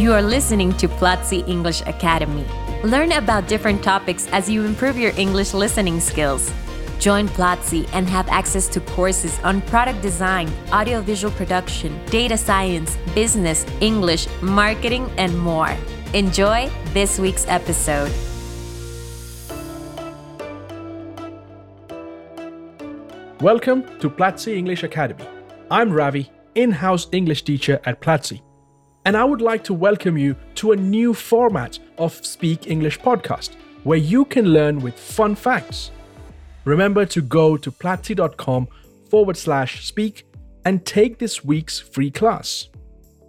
You are listening to Platzi English Academy. Learn about different topics as you improve your English listening skills. Join Platzi and have access to courses on product design, audiovisual production, data science, business, English, marketing, and more. Enjoy this week's episode. Welcome to Platzi English Academy. I'm Ravee, in house English teacher at Platzi, and I would like to welcome you to a new format of Speak English podcast where you can learn with fun facts. Remember to go to platzi.com forward slash speak and take this week's free class.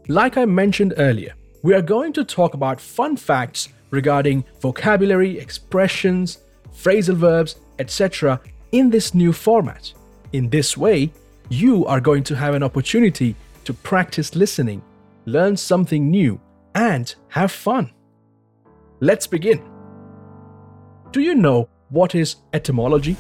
Like I mentioned earlier, we are going to talk about fun facts regarding vocabulary, expressions, phrasal verbs, etc. in this new format. In this way, you are going to have an opportunity to practice listening, learn something new, and have fun. Let's begin. Do you know what is etymology?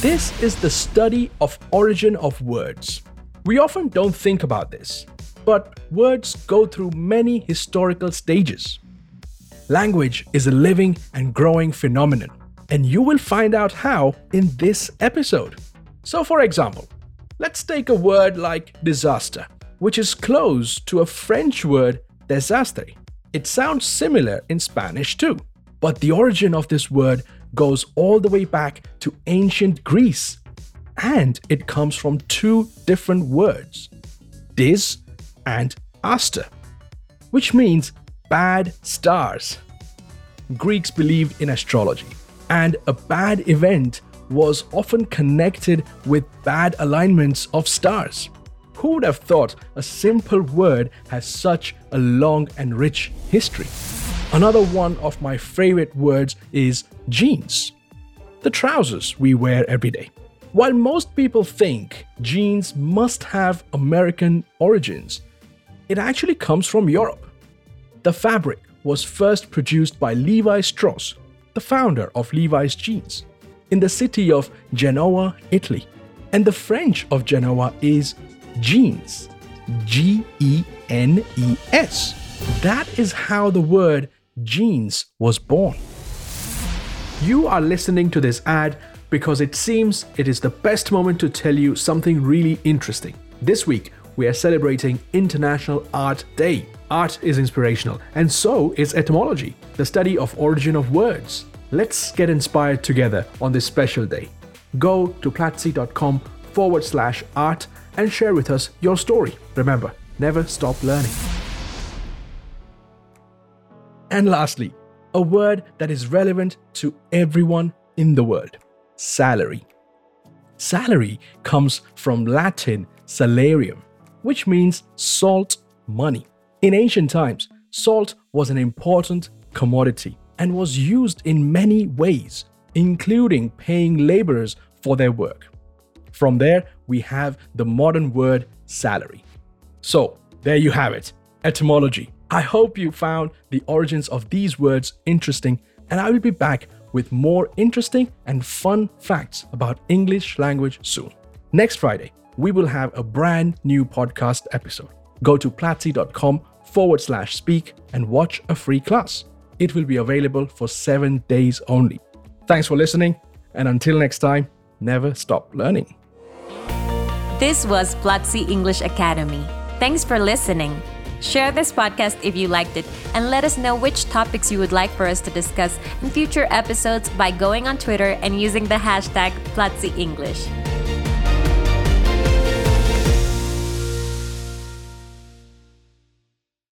This is the study of origin of words. We often don't think about this, but words go through many historical stages. Language is a living and growing phenomenon, and you will find out how in this episode. So, for example, let's take a word like disaster, which is close to a French word desastre. It sounds similar in Spanish too, but the origin of this word goes all the way back to ancient Greece, and it comes from two different words dis and aster, which means bad stars. Greeks believed in astrology, and a bad event was often connected with bad alignments of stars. Who would have thought a simple word has such a long and rich history? Another one of my favorite words is jeans, the trousers we wear every day. While most people think jeans must have American origins, it actually comes from Europe. The fabric was first produced by Levi Strauss, the founder of Levi's jeans in the city of Genoa, Italy. And the French of Genoa is jeans. G E N E S. That is how the word jeans was born. You are listening to this ad because it seems it is the best moment to tell you something really interesting. This week, we are celebrating International Art Day. Art is inspirational, and so is etymology, the study of origin of words. Let's get inspired together on this special day. Go to platzi.com forward slash art and share with us your story. Remember, never stop learning. And lastly, a word that is relevant to everyone in the world salary. Salary comes from Latin salarium, which means salt money. In ancient times, salt was an important commodity and was used in many ways, including paying laborers for their work. From there, we have the modern word salary. So, there you have it etymology. I hope you found the origins of these words interesting, and I will be back with more interesting and fun facts about English language soon. Next Friday, we will have a brand new podcast episode. Go to platzi.com forward slash speak and watch a free class. It will be available for seven days only. Thanks for listening, and until next time, never stop learning. This was Platzi English Academy. Thanks for listening. Share this podcast if you liked it and let us know which topics you would like for us to discuss in future episodes by going on Twitter and using the hashtag Platzi English.